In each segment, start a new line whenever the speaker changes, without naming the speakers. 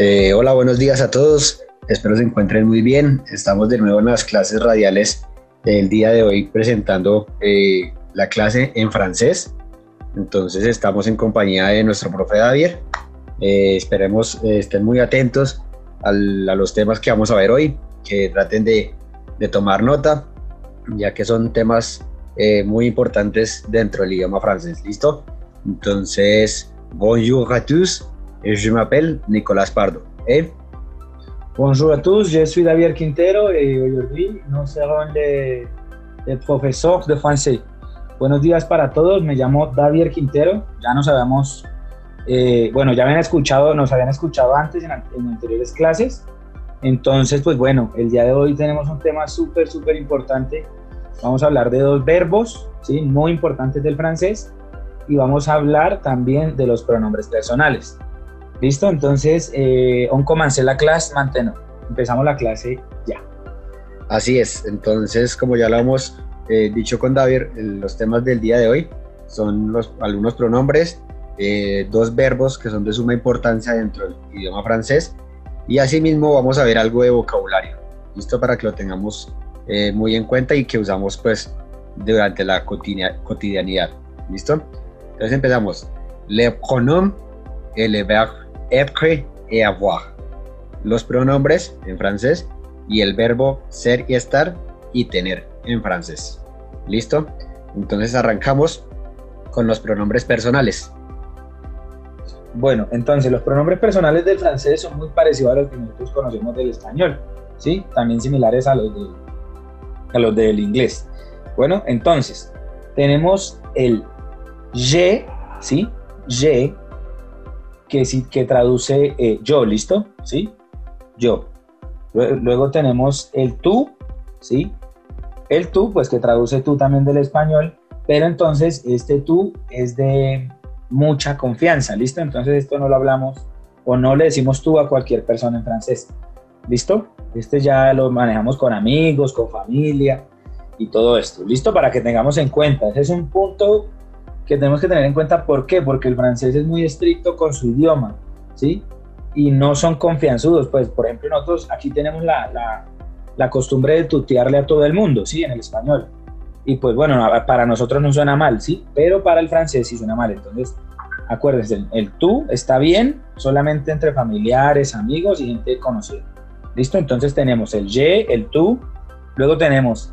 Eh, hola, buenos días a todos. Espero se encuentren muy bien. Estamos de nuevo en las clases radiales del día de hoy presentando eh, la clase en francés. Entonces estamos en compañía de nuestro profe David. Eh, esperemos estén muy atentos a los temas que vamos a ver hoy, que traten de, de tomar nota, ya que son temas muy importantes dentro del idioma francés. ¿Listo? Entonces, bonjour à tous. Je m'appelle Nicolas Pardo. ¿eh?
Bonjour à tous, je suis David Quintero et aujourd'hui nous serons les, les professeurs de français. Buenos días para todos, me llamo David Quintero, ya nos habíamos, eh, bueno, ya habían escuchado, nos habían escuchado antes en, en, anteriores clases, entonces pues bueno, el día de hoy tenemos un tema súper, súper importante, vamos a hablar de dos verbos, ¿sí? muy importantes del francés, y vamos a hablar también de los pronombres personales. ¿Listo? Entonces, eh, on la clase maintenant. Empezamos la clase ya.
Así es. Entonces, como ya lo hemos eh, dicho con David, los temas del día de hoy son los, algunos pronombres, eh, dos verbos que son de suma importancia dentro del idioma francés y asimismo vamos a ver algo de vocabulario. ¿Listo? Para que lo tengamos eh, muy en cuenta y que usamos pues durante la cotidianidad. ¿Listo? Entonces empezamos. Le pronom et le verbe être et avoir. Los pronombres en francés y el verbo ser y estar y tener en francés. ¿Listo? Entonces arrancamos con los pronombres personales.
Bueno, entonces los pronombres personales del francés son muy parecidos a los que nosotros conocemos del español, ¿sí? También similares a los, de, a los del inglés. Bueno, entonces tenemos el je, ¿sí? Je que, que traduce eh, yo, ¿listo? ¿Sí? Yo. Luego tenemos el tú, ¿sí? El tú, pues que traduce tú también del español, pero entonces este tú es de mucha confianza, ¿listo? Entonces esto no lo hablamos o no le decimos tú a cualquier persona en francés, ¿listo? Este ya lo manejamos con amigos, con familia y todo esto, ¿listo? Para que tengamos en cuenta, ese es un punto que tenemos que tener en cuenta. ¿Por qué? Porque el francés es muy estricto con su idioma, ¿sí? Y no son confianzudos. Pues, por ejemplo, nosotros aquí tenemos la, la, la costumbre de tutearle a todo el mundo, ¿sí? En el español. Y pues bueno, para nosotros no suena mal, ¿sí? Pero para el francés sí suena mal. Entonces, acuérdense, el, el tú está bien solamente entre familiares, amigos y gente conocida. ¿Listo? Entonces tenemos el je, el tú, luego tenemos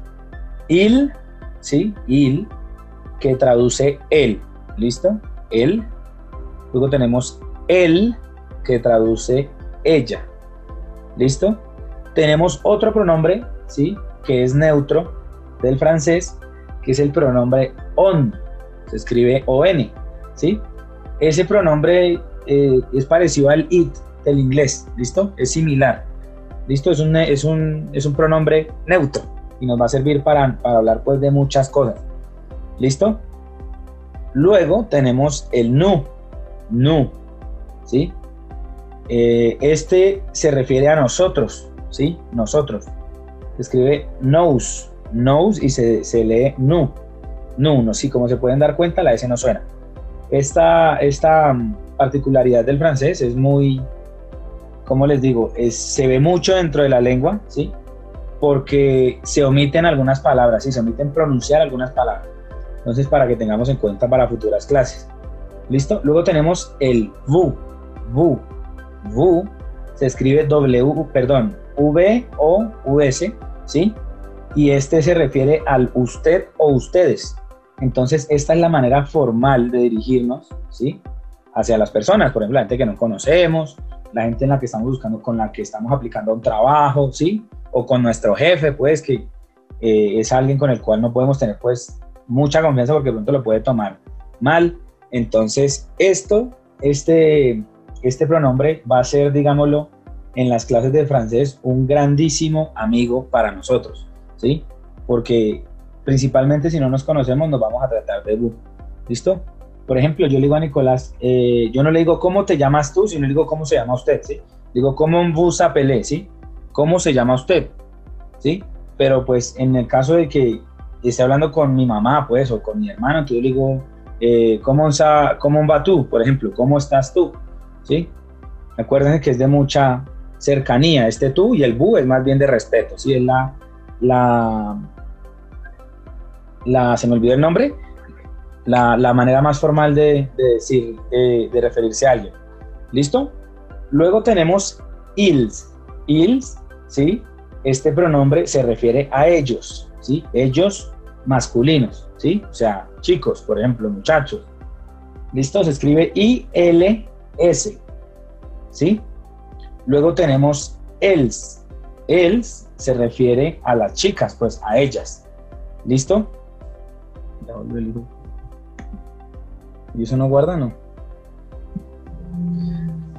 il, ¿sí? Il, que traduce él. ¿Listo? Él. Luego tenemos él, que traduce ella. ¿Listo? Tenemos otro pronombre, ¿sí? Que es neutro del francés, que es el pronombre on. Se escribe on, ¿sí? Ese pronombre eh, es parecido al it del inglés, ¿listo? Es similar. ¿Listo? Es un, es un, es un pronombre neutro y nos va a servir para, para hablar pues de muchas cosas. ¿Listo? Luego tenemos el nu, nu, ¿sí? Eh, este se refiere a nosotros, ¿sí? Nosotros. Se escribe nous, nous y se, lee nu, nu, no, sí, como se pueden dar cuenta, la S no suena. Esta, esta mm, particularidad del francés es muy, como les digo, se ve mucho dentro de la lengua, ¿sí? Porque se omiten algunas palabras, ¿sí? Se omiten pronunciar algunas palabras. Entonces, para que tengamos en cuenta para futuras clases. ¿Listo? Luego tenemos el VU. VU. VU se escribe W, perdón, V o US, ¿sí? Y este se refiere al usted o ustedes. Entonces, esta es la manera formal de dirigirnos, ¿sí? Hacia las personas, por ejemplo, la gente que no conocemos, la gente en la que estamos buscando, con la que estamos aplicando un trabajo, ¿sí? O con nuestro jefe, pues, que eh, es alguien con el cual no podemos tener, pues, mucha confianza porque pronto lo puede tomar mal. Entonces, esto, este, este pronombre va a ser, digámoslo, en las clases de francés un grandísimo amigo para nosotros, ¿sí? Porque principalmente si no nos conocemos nos vamos a tratar de vous, ¿listo? Por ejemplo, yo le digo a Nicolás, eh, yo no le digo cómo te llamas tú, sino le digo cómo se llama usted, ¿sí? Digo, ¿cómo vous appelez, ¿sí? ¿Cómo se llama usted? ¿Sí? Pero pues en el caso de que esté hablando con mi mamá, pues, o con mi hermano, entonces yo le digo, eh, ¿cómo, ¿cómo va tú? Por ejemplo, ¿cómo estás tú? ¿Sí? Acuérdense que es de mucha cercanía, este tú y el bu es más bien de respeto, ¿sí? Es la, la, la se me olvidó el nombre, la, manera más formal de, decir, de, referirse a alguien. ¿Listo? Luego tenemos ils. Ils, ¿sí? Este pronombre se refiere a ellos, ¿sí? Ellos masculinos, ¿sí? O sea, chicos, por ejemplo, muchachos. ¿Listo? Se escribe I-L-S, ¿sí? Luego tenemos els. Els se refiere a las chicas, pues a ellas. ¿Listo? ¿Y eso no guarda, no?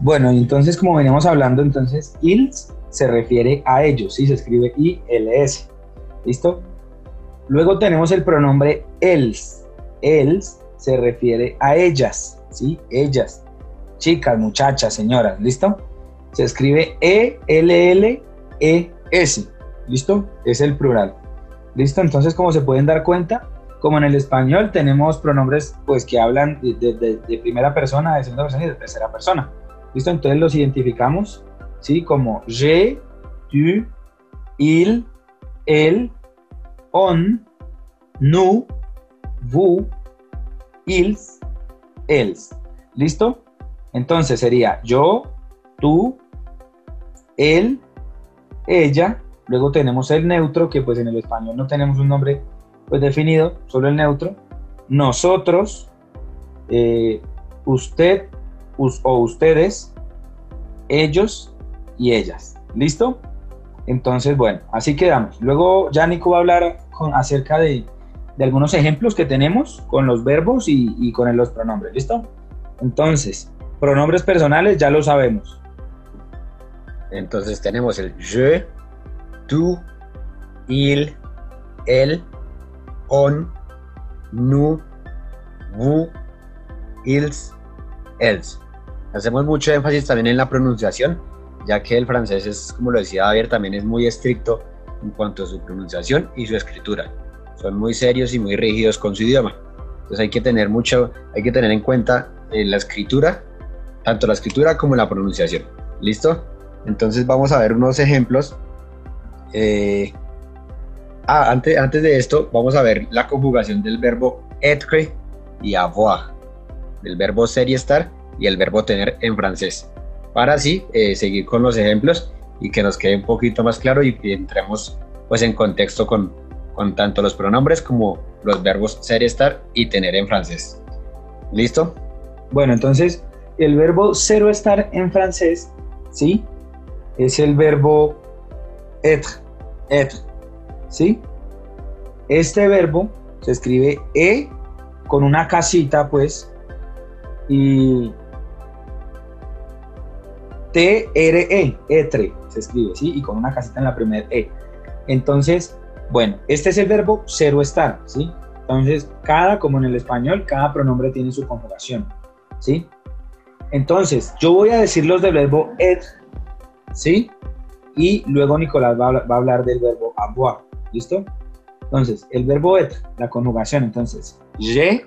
Bueno, entonces como veníamos hablando, entonces ils se refiere a ellos, ¿sí? Se escribe I-L-S. ¿Listo? Luego tenemos el pronombre els. Els se refiere a ellas, ¿sí? Ellas. Chicas, muchachas, señoras, ¿listo? Se escribe E-L-L-E-S, ¿listo? Es el plural. ¿Listo? Entonces, como se pueden dar cuenta, como en el español tenemos pronombres pues que hablan de, primera persona, de segunda persona y de tercera persona. ¿Listo? Entonces los identificamos, ¿sí? Como je, tu, il, el, on, nous, vous, ils, els. ¿Listo? Entonces sería yo, tú, él, ella, luego tenemos el neutro, que pues en el español no tenemos un nombre pues definido, solo el neutro, nosotros, eh, usted o ustedes, ellos y ellas. ¿Listo? Entonces, bueno, así quedamos. Luego ya Nico va a hablar con, acerca de, algunos ejemplos que tenemos con los verbos y, con los pronombres. ¿Listo? Entonces, pronombres personales ya lo sabemos.
Entonces tenemos el je, tú, il, él, on, nous, vous, ils, els. Hacemos mucho énfasis también en la pronunciación, ya que el francés es, como lo decía Javier, también es muy estricto en cuanto a su pronunciación y su escritura. Son muy serios y muy rígidos con su idioma. Entonces hay que tener mucho, hay que tener en cuenta eh, la escritura, tanto la escritura como la pronunciación. ¿Listo? Entonces vamos a ver unos ejemplos. Eh, ah, antes, antes de esto, vamos a ver la conjugación del verbo être y avoir, del verbo ser y estar y el verbo tener en francés. Para así eh, seguir con los ejemplos y que nos quede un poquito más claro y entremos pues en contexto con, con tanto los pronombres como los verbos ser, estar y tener en francés. ¿Listo?
Bueno, entonces el verbo ser o estar en francés, ¿sí? es el verbo être, être, ¿sí? Este verbo se escribe E con una casita, pues, y T-R-E, etre, se escribe, ¿sí? Y con una casita en la primera E. Entonces, bueno, este es el verbo ser o estar, ¿sí? Entonces, cada, como en el español, cada pronombre tiene su conjugación, ¿sí? Entonces, yo voy a decir los del verbo être ¿sí? Y luego Nicolás va a, hablar del verbo avoir, ¿listo? Entonces, el verbo être, la conjugación, entonces, je,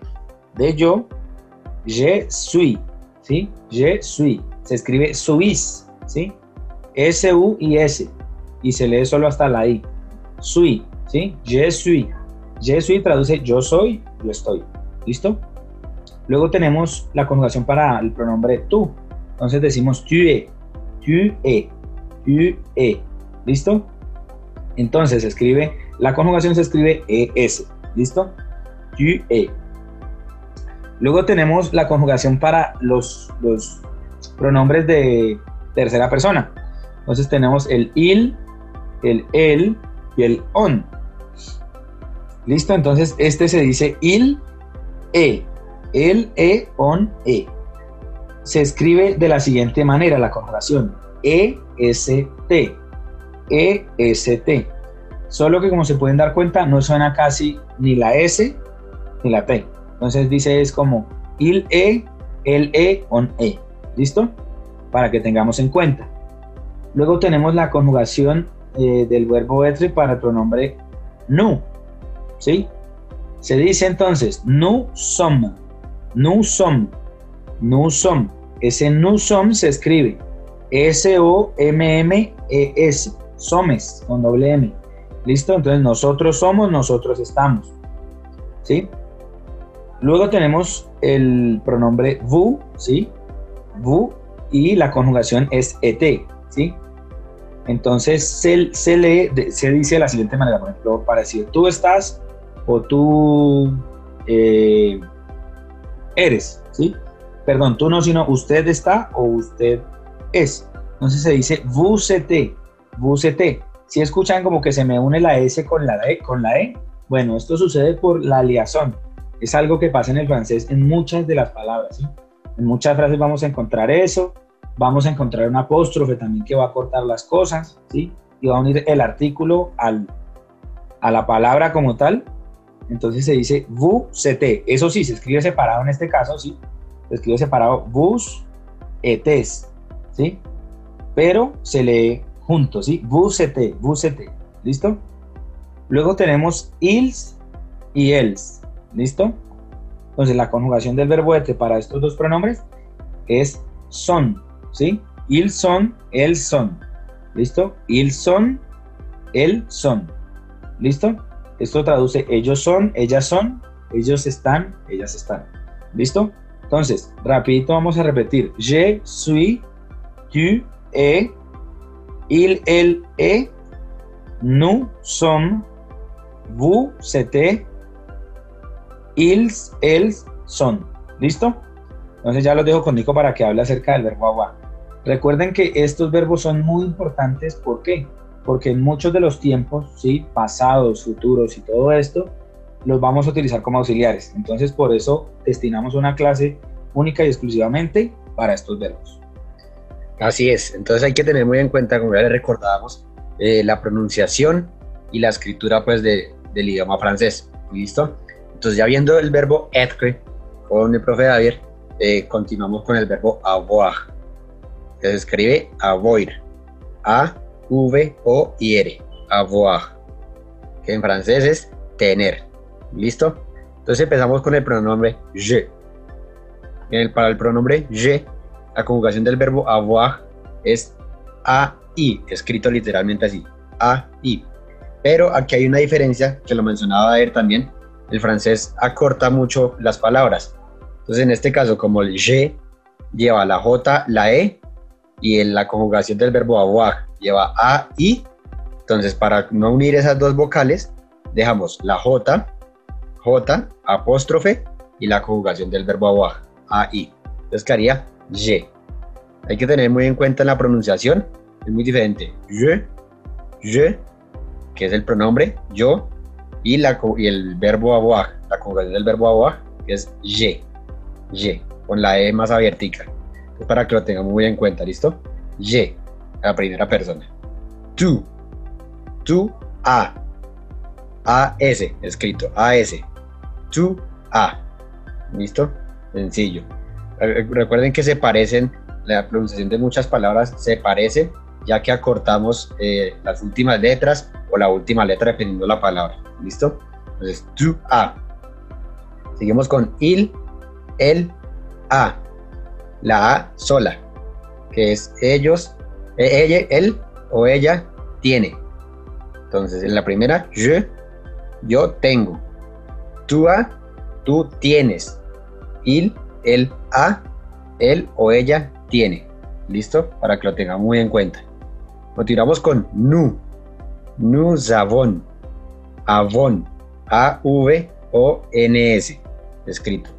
de yo, je suis, ¿sí? Je suis, se escribe suis, ¿sí? S-U y se lee solo hasta la I, suis, ¿sí? Je suis, je suis traduce yo soy, yo estoy, ¿listo? Luego tenemos la conjugación para el pronombre tú, entonces decimos tu es, tu es, U-E. ¿Listo? Entonces se escribe, la conjugación se escribe ES. ¿Listo? U-E. Luego tenemos la conjugación para los, los pronombres de tercera persona. Entonces tenemos el il, el el y el on. ¿Listo? Entonces este se dice il, e. El, e, on, e. Se escribe de la siguiente manera la conjugación. E-S-T. E-S-T. Solo que como se pueden dar cuenta, no suena casi ni la S ni la T. Entonces dice es como il E, el E, on E. ¿Listo? Para que tengamos en cuenta. Luego tenemos la conjugación eh, del verbo être para el pronombre nous. ¿Sí? Se dice entonces nous sommes. Nous sommes. Nous sommes. Ese nous sommes se escribe S-O-M-M-E-S, somes, con doble M. ¿Listo? Entonces nosotros somos, nosotros estamos. ¿Sí? Luego tenemos el pronombre vous, ¿sí? Y la conjugación es et, ¿sí? Entonces se, se, dice de la siguiente manera, por ejemplo, para decir tú estás o tú eh, eres, ¿sí? Perdón, tú no, sino usted está o usted es. Entonces se dice vous êtes. Si escuchan como que se me une la S con la E, con la E, bueno, esto sucede por la liazón. Es algo que pasa en el francés en muchas de las palabras, ¿sí? En muchas frases vamos a encontrar eso, vamos a encontrar un apóstrofe también que va a cortar las cosas, ¿sí? Y va a unir el artículo al, a la palabra como tal. Entonces se dice êtes. Eso sí, se escribe separado en este caso, ¿sí? Se escribe separado vous etes, ¿sí? Pero se lee juntos, ¿sí? Vous êtes. ¿Listo? Luego tenemos ils y els. ¿Listo? Entonces la conjugación del verbo ete para estos dos pronombres es son, ¿sí? Il son, el son. ¿Listo? Il son, el son. ¿Listo? Esto traduce ellos son, ellas son, ellos están, ellas están. ¿Listo? Entonces, rapidito vamos a repetir. Je suis, tu, es, il, el, e, nous sommes, vous, c'était, ils, els, son. ¿Listo? Entonces ya los dejo con Nico para que hable acerca del verbo agua. Recuerden que estos verbos son muy importantes. ¿Por qué? Porque en muchos de los tiempos, ¿sí? pasados, futuros y todo esto, los vamos a utilizar como auxiliares. Entonces por eso destinamos una clase única y exclusivamente para estos verbos.
Así es. Entonces hay que tener muy en cuenta, como ya les recordábamos, eh, la pronunciación y la escritura pues de, del idioma francés. ¿Listo? Entonces ya viendo el verbo être con el profe David, eh, continuamos con el verbo avoir, que se escribe avoir, A, V, O, I, R, avoir, que en francés es tener. ¿Listo? Entonces empezamos con el pronombre je. para el pronombre je, la conjugación del verbo avoir es A-I, escrito literalmente así, A-I. Pero aquí hay una diferencia que lo mencionaba David también, el francés acorta mucho las palabras. Entonces, en este caso, como el je lleva la J, la E, y en la conjugación del verbo avoir lleva A, I, entonces para no unir esas dos vocales, dejamos la J, J, apóstrofe, y la conjugación del verbo avoir, A, I. Entonces quedaría je. Hay que tener muy en cuenta la pronunciación, es muy diferente. Je, je, que es el pronombre yo, y, la, y el verbo avoir, la conjugación del verbo que es je, je, con la E más abiertica. para que lo tengamos muy en cuenta, ¿listo? Je, la primera persona. Tú, tú, a, A-S, escrito, A-S, tú, a, ¿listo? Sencillo. Recuerden que se parecen, la pronunciación de muchas palabras se parece, ya que acortamos eh, las últimas letras o la última letra dependiendo de la palabra. ¿Listo? Entonces, tu, a. Seguimos con il, el, a. La a sola, que es ellos, e, ella, él o ella tiene. Entonces, en la primera, je, yo tengo. Tú a, tú tienes. Il, el, a, él o ella tiene. ¿Listo? Para que lo tengan muy en cuenta. Continuamos con nu. Nous avons. Avon. A-V-O-N-S. Escrito.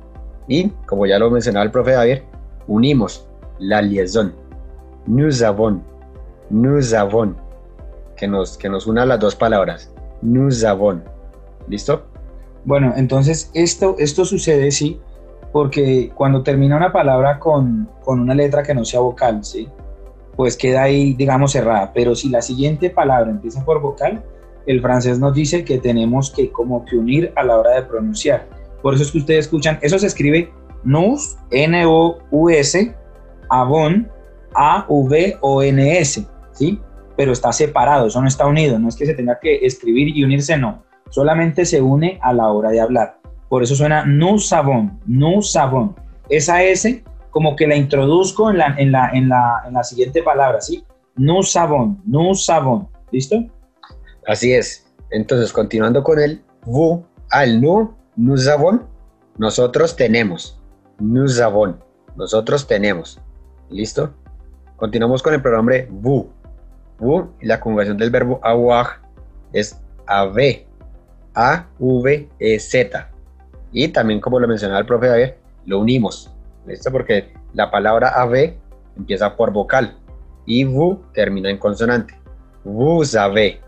Y, como ya lo mencionaba el profe Javier, unimos la liaison. Nous avons. Nous avons. Que nos, que nos una las dos palabras. Nous avons. ¿Listo?
Bueno, entonces esto, esto sucede, sí, porque cuando termina una palabra con, con una letra que no sea vocal, ¿sí? pues queda ahí, digamos, cerrada. Pero si la siguiente palabra empieza por vocal, el francés nos dice que tenemos que como que unir a la hora de pronunciar. Por eso es que ustedes escuchan, eso se escribe nous, N-O-U-S, avon, A-V-O-N-S, ¿sí? Pero está separado, eso no está unido, no es que se tenga que escribir y unirse, no. Solamente se une a la hora de hablar. Por eso suena nous savons, nous savons. Esa S como que la introduzco en la, en la, en la, en la siguiente palabra, ¿sí? Nous savons, nous savons, ¿listo?
Así es. Entonces, continuando con el vous, al nous, nous avons, nosotros tenemos. Nous avons, nosotros tenemos. ¿Listo? Continuamos con el pronombre vous. Vous y la conjugación del verbo avoir es ave, a v e z. Y también, como lo mencionaba el profe David, lo unimos. ¿Listo? Porque la palabra ave empieza por vocal y vous termina en consonante. Vous avez,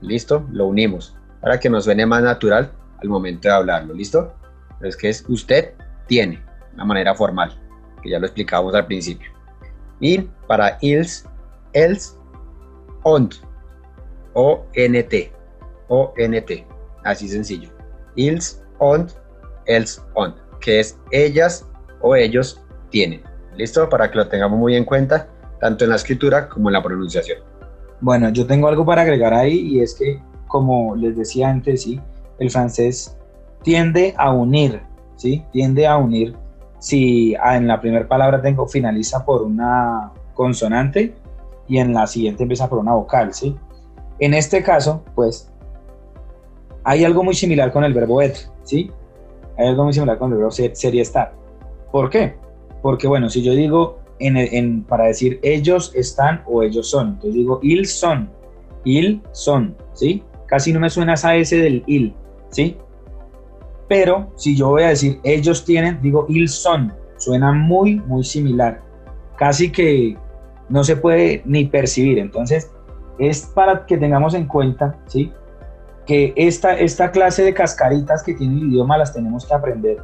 ¿Listo? Lo unimos para que nos suene más natural al momento de hablarlo. ¿Listo? Es que es usted tiene, una manera formal, que ya lo explicábamos al principio. Y para ils, els, ont, O-N-T, O-N-T, así sencillo. Ils, ont, els, ont, que es ellas o ellos tienen. ¿Listo? Para que lo tengamos muy en cuenta, tanto en la escritura como en la pronunciación.
Bueno, yo tengo algo para agregar ahí y es que, como les decía antes, sí, el francés tiende a unir, ¿sí? Tiende a unir. Si en la primera palabra tengo finaliza por una consonante y en la siguiente empieza por una vocal, ¿sí? En este caso, pues, hay algo muy similar con el verbo être, ¿sí? Hay algo muy similar con el verbo ser, y estar. ¿Por qué? Porque, bueno, si yo digo en, para decir ellos están o ellos son, entonces digo ils son, il son, ¿sí? Casi no me suena esa S del il, ¿sí? Pero si yo voy a decir ellos tienen, digo ils son, suena muy, muy similar. Casi que no se puede ni percibir. Entonces, es para que tengamos en cuenta, ¿sí? Que esta, esta clase de cascaritas que tiene el idioma las tenemos que aprender,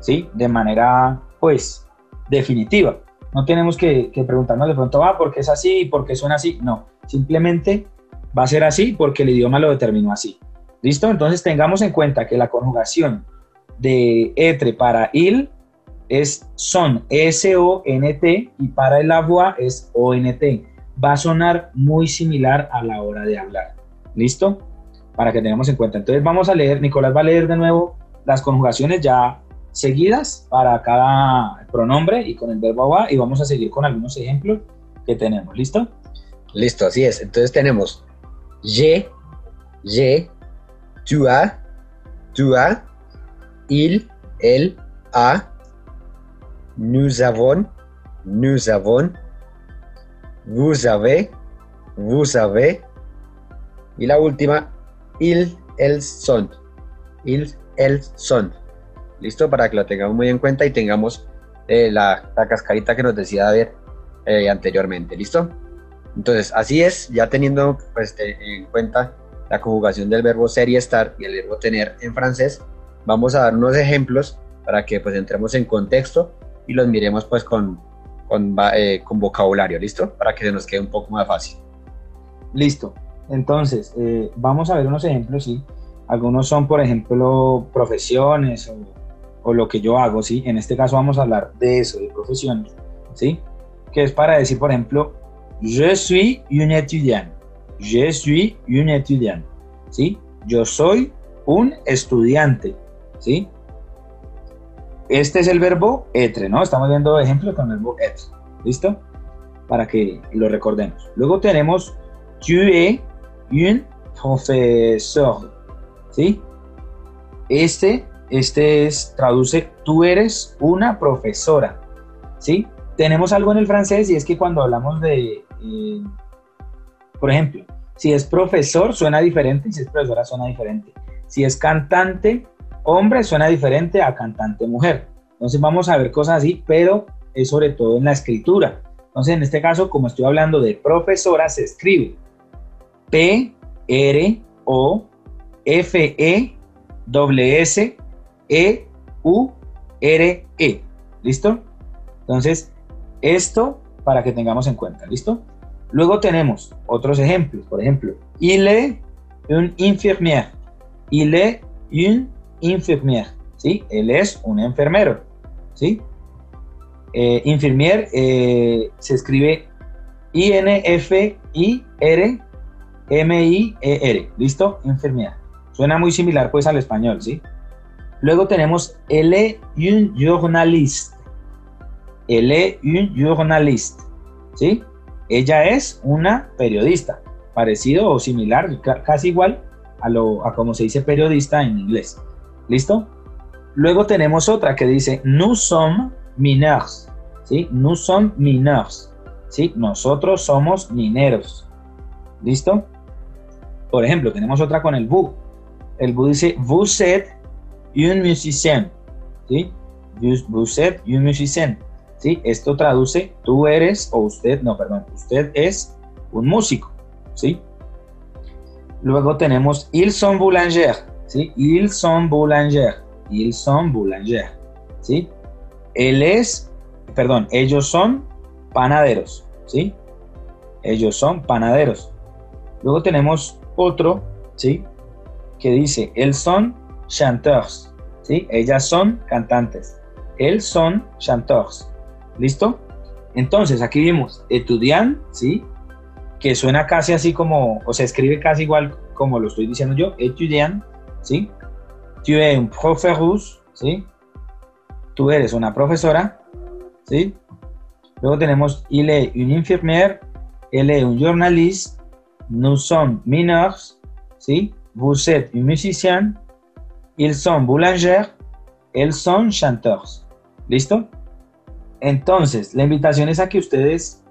¿sí? De manera, pues, definitiva. No tenemos que, preguntarnos de pronto, ah, ¿por qué es así? ¿Por qué suena así? No, simplemente va a ser así porque el idioma lo determinó así. ¿Listo? Entonces tengamos en cuenta que la conjugación de etre para il es son, S-O-N-T, y para el avoir es O-N-T. Va a sonar muy similar a la hora de hablar. ¿Listo? Para que tengamos en cuenta. Entonces vamos a leer, Nicolás va a leer de nuevo las conjugaciones ya seguidas para cada pronombre y con el verbo avoir y vamos a seguir con algunos ejemplos que tenemos. ¿Listo?
Listo, así es. Entonces tenemos je, je, tu as, tu as, il, el, a, nous avons, nous avons, vous avez, vous avez, y la última, il, el son, il, el son. ¿Listo? Para que lo tengamos muy en cuenta y tengamos eh, la, la, cascarita que nos decía David eh, anteriormente. ¿Listo? Entonces, así es, ya teniendo pues, en cuenta la conjugación del verbo ser y estar y el verbo tener en francés, vamos a dar unos ejemplos para que pues entremos en contexto y los miremos pues con, con, eh, vocabulario, ¿listo? Para que se nos quede un poco más fácil.
Listo. Entonces, vamos a ver unos ejemplos, ¿sí? Algunos son, por ejemplo, profesiones o, o, lo que yo hago, ¿sí? En este caso vamos a hablar de eso, de profesiones, ¿sí? Que es para decir, por ejemplo, je suis un étudiant. Je suis un étudiant, ¿sí? Yo soy un estudiante, ¿sí? Este es el verbo etre, ¿no? Estamos viendo ejemplos con el verbo etre. ¿Listo? Para que lo recordemos. Luego tenemos tu es un profesor. ¿Sí? Este, este es, traduce, tú eres una profesora. ¿Sí? Tenemos algo en el francés y es que cuando hablamos de, eh, por ejemplo, si es profesor suena diferente y si es profesora suena diferente. Si es cantante hombre suena diferente a cantante mujer. Entonces vamos a ver cosas así, pero es sobre todo en la escritura. Entonces en este caso, como estoy hablando de profesora, se escribe P, R, O, F, E, W, S, E, U, R, E. ¿Listo? Entonces, esto para que tengamos en cuenta. ¿Listo? Luego tenemos otros ejemplos. Por ejemplo, il est un infirmière. Il est un infirmier, ¿sí? Él es un enfermero, ¿sí? Eh, infirmier eh, se escribe I-N-F-I-R-M-I-E-R, ¿listo? Infirmier. Suena muy similar pues al español, ¿sí? Luego tenemos elle est un journaliste. Elle est un journaliste. ¿Sí? Ella es una periodista. Parecido o similar, casi igual a, lo, a como se dice periodista en inglés. ¿Listo? Luego tenemos otra que dice nous sommes mineurs. ¿Sí? Nous sommes mineurs. ¿Sí? Nosotros somos mineros. ¿Listo? Por ejemplo, tenemos otra con el vous. El vous dice vous êtes un musicien. ¿Sí? Vous êtes un musicien. ¿Sí? Esto traduce tú eres o usted, no, perdón, usted es un músico. ¿Sí? Luego tenemos ils sont boulangers. ¿Sí? Ils sont boulangers. Ils sont boulangers. ¿Sí? Él es, perdón, ellos son panaderos. ¿Sí? Ellos son panaderos. Luego tenemos otro, ¿sí? Que dice, elles son chanteurs, ¿sí? Ellas son cantantes. Elles son chanteurs. ¿Listo? Entonces, aquí vimos estudiant, ¿sí? Que suena casi así como, o se escribe casi igual como lo estoy diciendo yo, etudiant, ¿sí? Tu es un professeur, ¿sí? Tú eres una profesora, ¿sí? Luego tenemos il est une infirmière, elle est un journaliste, nous sommes mineurs, ¿sí? Vous êtes un musicien, ils sont boulangers, elles sont chanteurs. ¿Listo? Entonces, la invitación es a que ustedes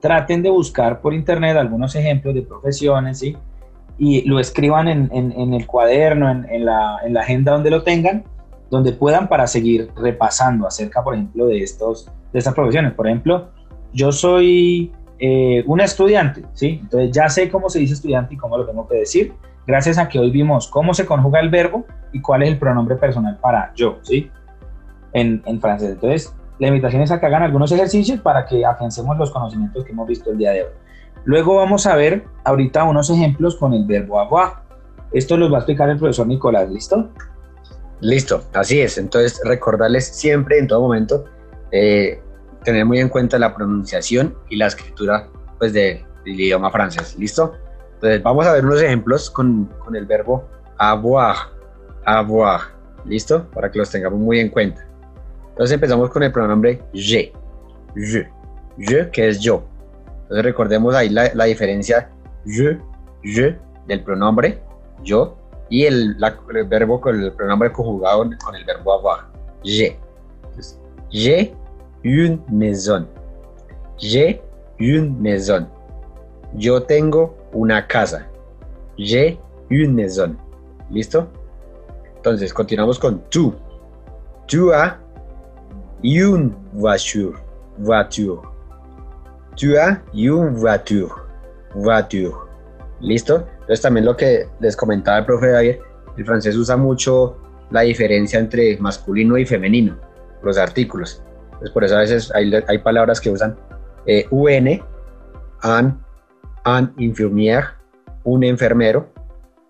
traten de buscar por internet algunos ejemplos de profesiones, ¿sí? Y lo escriban en, en, el cuaderno, en, la, en la agenda donde lo tengan, donde puedan para seguir repasando acerca, por ejemplo, de, estos, de estas profesiones. Por ejemplo, yo soy eh, un estudiante, ¿sí? Entonces ya sé cómo se dice estudiante y cómo lo tengo que decir, gracias a que hoy vimos cómo se conjuga el verbo y cuál es el pronombre personal para yo, ¿sí? En, en francés. Entonces, la invitación es a que hagan algunos ejercicios para que afiancemos los conocimientos que hemos visto el día de hoy. Luego vamos a ver ahorita unos ejemplos con el verbo avoir. Esto los va a explicar el profesor Nicolás, ¿listo?
Listo, así es. Entonces, recordarles siempre, en todo momento, eh, tener muy en cuenta la pronunciación y la escritura pues, de, del idioma francés. ¿Listo? Entonces vamos a ver unos ejemplos con, con el verbo avoir. Avoir. ¿Listo? Para que los tengamos muy en cuenta. Entonces empezamos con el pronombre je. Je. Je, que es yo. Entonces recordemos ahí la, la diferencia je, je del pronombre yo y el, verbo con el pronombre conjugado con el verbo avoir. Je. Entonces, je une maison. J'ai une maison. Yo tengo una casa. J'ai une maison. ¿Listo? Entonces, continuamos con tú. Tu as une voiture. Voiture. Tu as une voiture. Voiture. ¿Listo? Entonces también lo que les comentaba el profe David, el francés usa mucho la diferencia entre masculino y femenino, los artículos. Pues por eso a veces hay, hay palabras que usan eh, UN, an, an infirmière, un enfermero,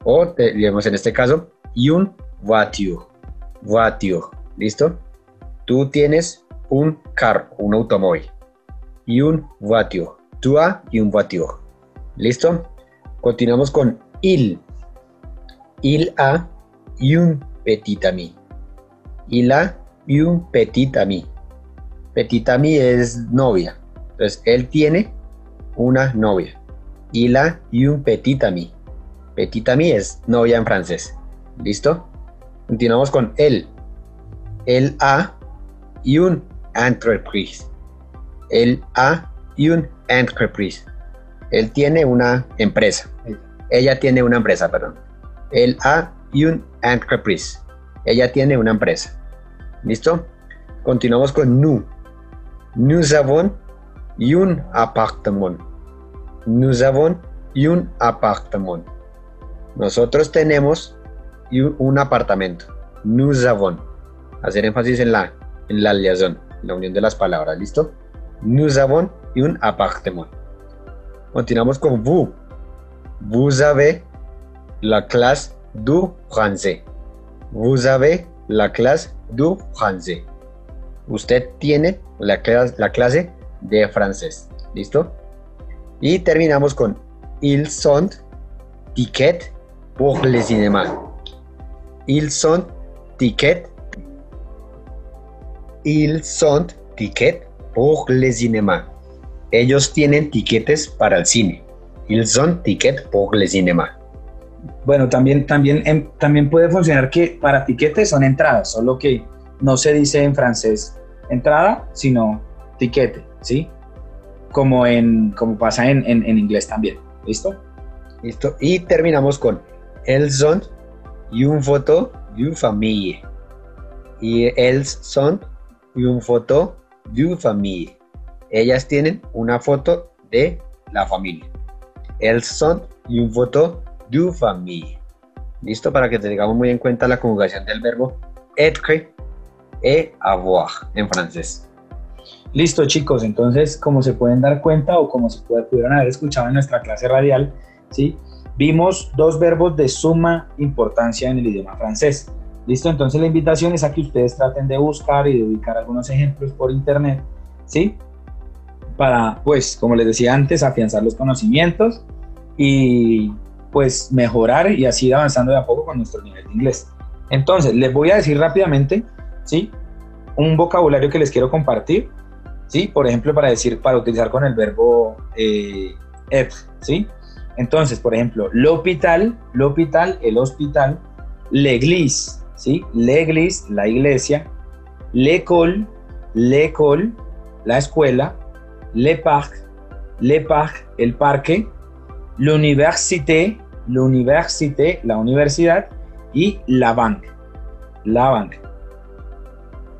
o digamos en este caso, un voiture, voiture, ¿listo? Tú tienes un carro, un automóvil, y un voiture, tú a y un voiture, ¿listo? Continuamos con il, il a y un petit ami, il a y un petit ami, Petit ami es novia. Entonces, él tiene una novia. Y la y un petit ami. Petit ami es novia en francés. ¿Listo? Continuamos con él. Él a y un entreprise. Él a y un entreprise. Él tiene una empresa. Ella tiene una empresa, perdón. Él a y un entreprise. Ella tiene una empresa. ¿Listo? Continuamos con nous. Nous avons un appartement. Nous avons un appartement. Nosotros tenemos un apartamento. Nous avons. Hacer énfasis en la, en la liaison, la unión de las palabras, ¿listo? Nous avons un appartement. Continuamos con vous. Vous avez la clase du français. Vous avez la clase du français. Usted tiene la, la clase de francés. ¿Listo? Y terminamos con Ils sont tickets pour le cinéma. Ils sont ticket. Ils sont tickets pour le cinéma. Ellos tienen tiquetes para el cine. Ils sont tickets pour le cinéma.
Bueno, también, también, em, también puede funcionar que para tiquetes son entradas, solo que no se dice en francés entrada, sino tiquete, ¿sí? Como, en, como pasa en, en, en inglés también. ¿Listo?
Listo. Y terminamos con elles sont une photo d'une famille. Y elles sont une photo d'une famille. Ellas tienen una foto de la familia. Elles sont une photo d'une famille. Listo para que tengamos muy en cuenta la conjugación del verbo être et avoir en francés.
Listo chicos, entonces como se pueden dar cuenta o como se pudieron haber escuchado en nuestra clase radial, ¿sí? vimos dos verbos de suma importancia en el idioma francés. Listo, entonces la invitación es a que ustedes traten de buscar y de ubicar algunos ejemplos por internet, ¿sí? Para, pues, como les decía antes, afianzar los conocimientos y pues mejorar y así ir avanzando de a poco con nuestro nivel de inglés. Entonces, les voy a decir rápidamente, ¿sí? Un vocabulario que les quiero compartir, ¿sí? Por ejemplo, para decir, para utilizar con el verbo eh, ¿sí? Entonces, por ejemplo, l'hôpital, l'hôpital, el hospital, l'église, ¿sí? L'église, la iglesia, l'école, l'école, la escuela, le parc, le parc, el parque, l'université, l'université, la universidad, y la banque, la banque.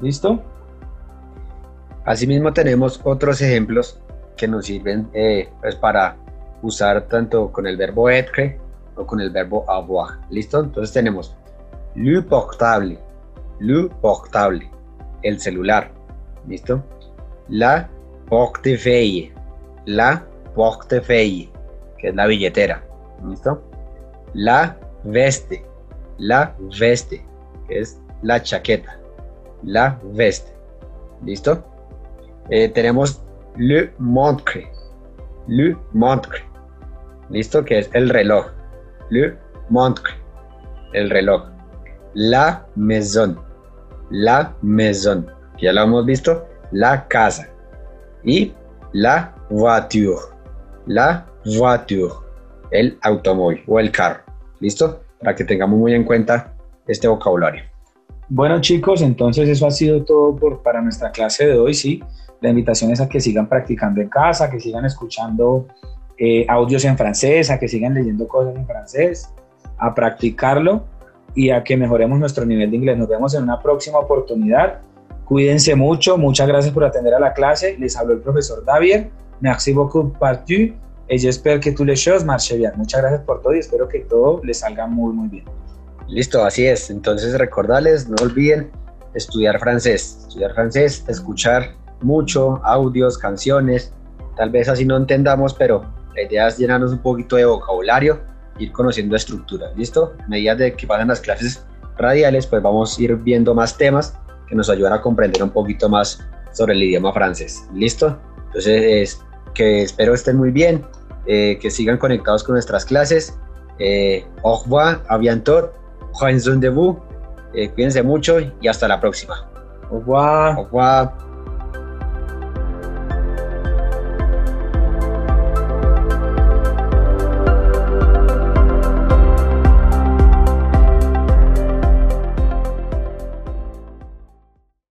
¿Listo?
Asimismo tenemos otros ejemplos que nos sirven eh, pues para usar tanto con el verbo être o con el verbo avoir. ¿Listo? Entonces tenemos le portable, le portable, el celular. ¿Listo? La portefeuille, la portefeuille, que es la billetera. ¿Listo? La veste, la veste, que es la chaqueta. La veste. ¿Listo? Eh, tenemos le montre, le montre. ¿Listo? Que es el reloj. Le montre. El reloj. La maison. La maison. Ya lo hemos visto. La casa. Y la voiture. La voiture. El automóvil o el carro. ¿Listo? Para que tengamos muy en cuenta este vocabulario.
Bueno chicos, entonces eso ha sido todo por, para nuestra clase de hoy, ¿sí? La invitación es a que sigan practicando en casa, que sigan escuchando eh, audios en francés, a que sigan leyendo cosas en francés, a practicarlo y a que mejoremos nuestro nivel de inglés. Nos vemos en una próxima oportunidad. Cuídense mucho, muchas gracias por atender a la clase. Les habló el profesor Davier. Merci beaucoup partout et j'espère que toutes les choses marchent bien. Muchas gracias por todo y espero que todo les salga muy, muy bien.
Listo, así es. Entonces recordarles, no olviden estudiar francés. Estudiar francés, escuchar mucho, audios, canciones. Tal vez así no entendamos, pero la idea es llenarnos un poquito de vocabulario, ir conociendo estructuras. ¿Listo? A medida de que pasan las clases radiales, pues vamos a ir viendo más temas que nos ayudan a comprender un poquito más sobre el idioma francés. ¿Listo? Entonces, es, que espero estén muy bien, eh, que sigan conectados con nuestras clases. Eh, au revoir, à bientôt, de vous. Eh, cuídense mucho y hasta la próxima.
Au revoir.
Au revoir.